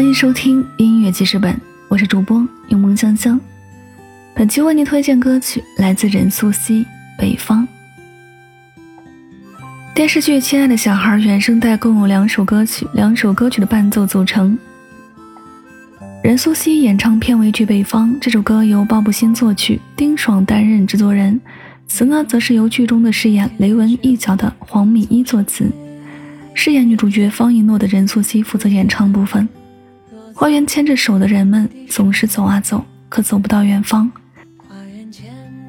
欢迎收听音乐记事本，我是主播柠檬香香。本期为您推荐歌曲来自任素汐《北方》。电视剧《亲爱的小孩》原声带共有两首歌曲，两首歌曲的伴奏组成。任素汐演唱片尾曲《北方》，这首歌由鲍布新作曲，丁爽担任制作人，词呢则是由剧中的饰演雷文一角的黄米一作词，饰演女主角方一诺的任素汐负责演唱部分。花园牵着手的人们总是走啊走，可走不到远方。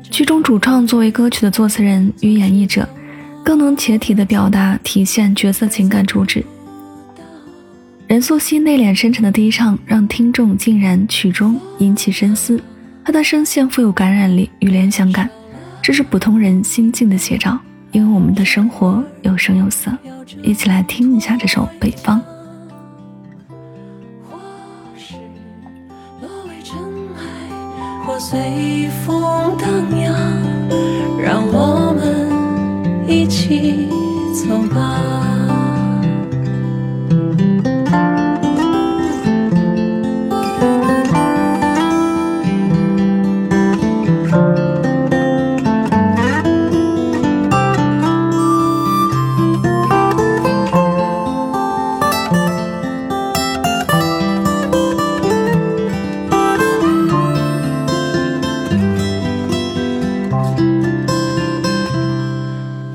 剧中主唱作为歌曲的作词人与演绎者，更能切题的表达、体现角色情感主旨。任素汐内敛深沉的低唱，让听众竟然曲中引起深思。她的声线富有感染力与联想感，这是普通人心境的写照。因为我们的生活有声有色，一起来听一下这首《北方》。随风荡漾，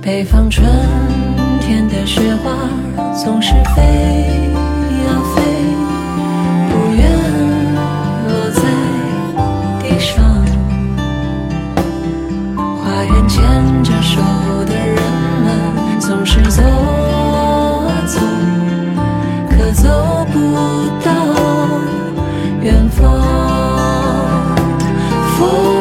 北方春天的雪花总是飞呀飞，不愿落在地上。花园牵着手的人们总是走啊走，可走不到远方。一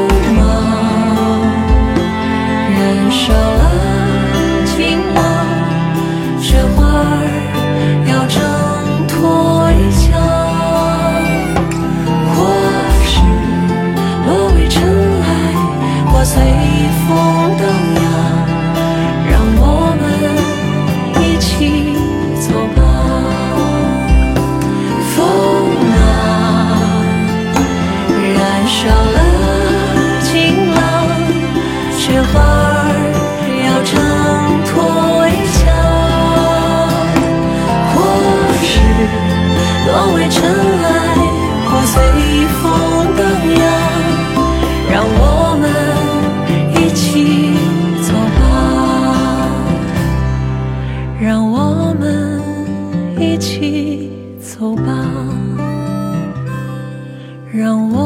花儿要挣脱围墙，或是落为尘埃，或随风荡漾。让我们一起走吧。让我们一起走吧。让我。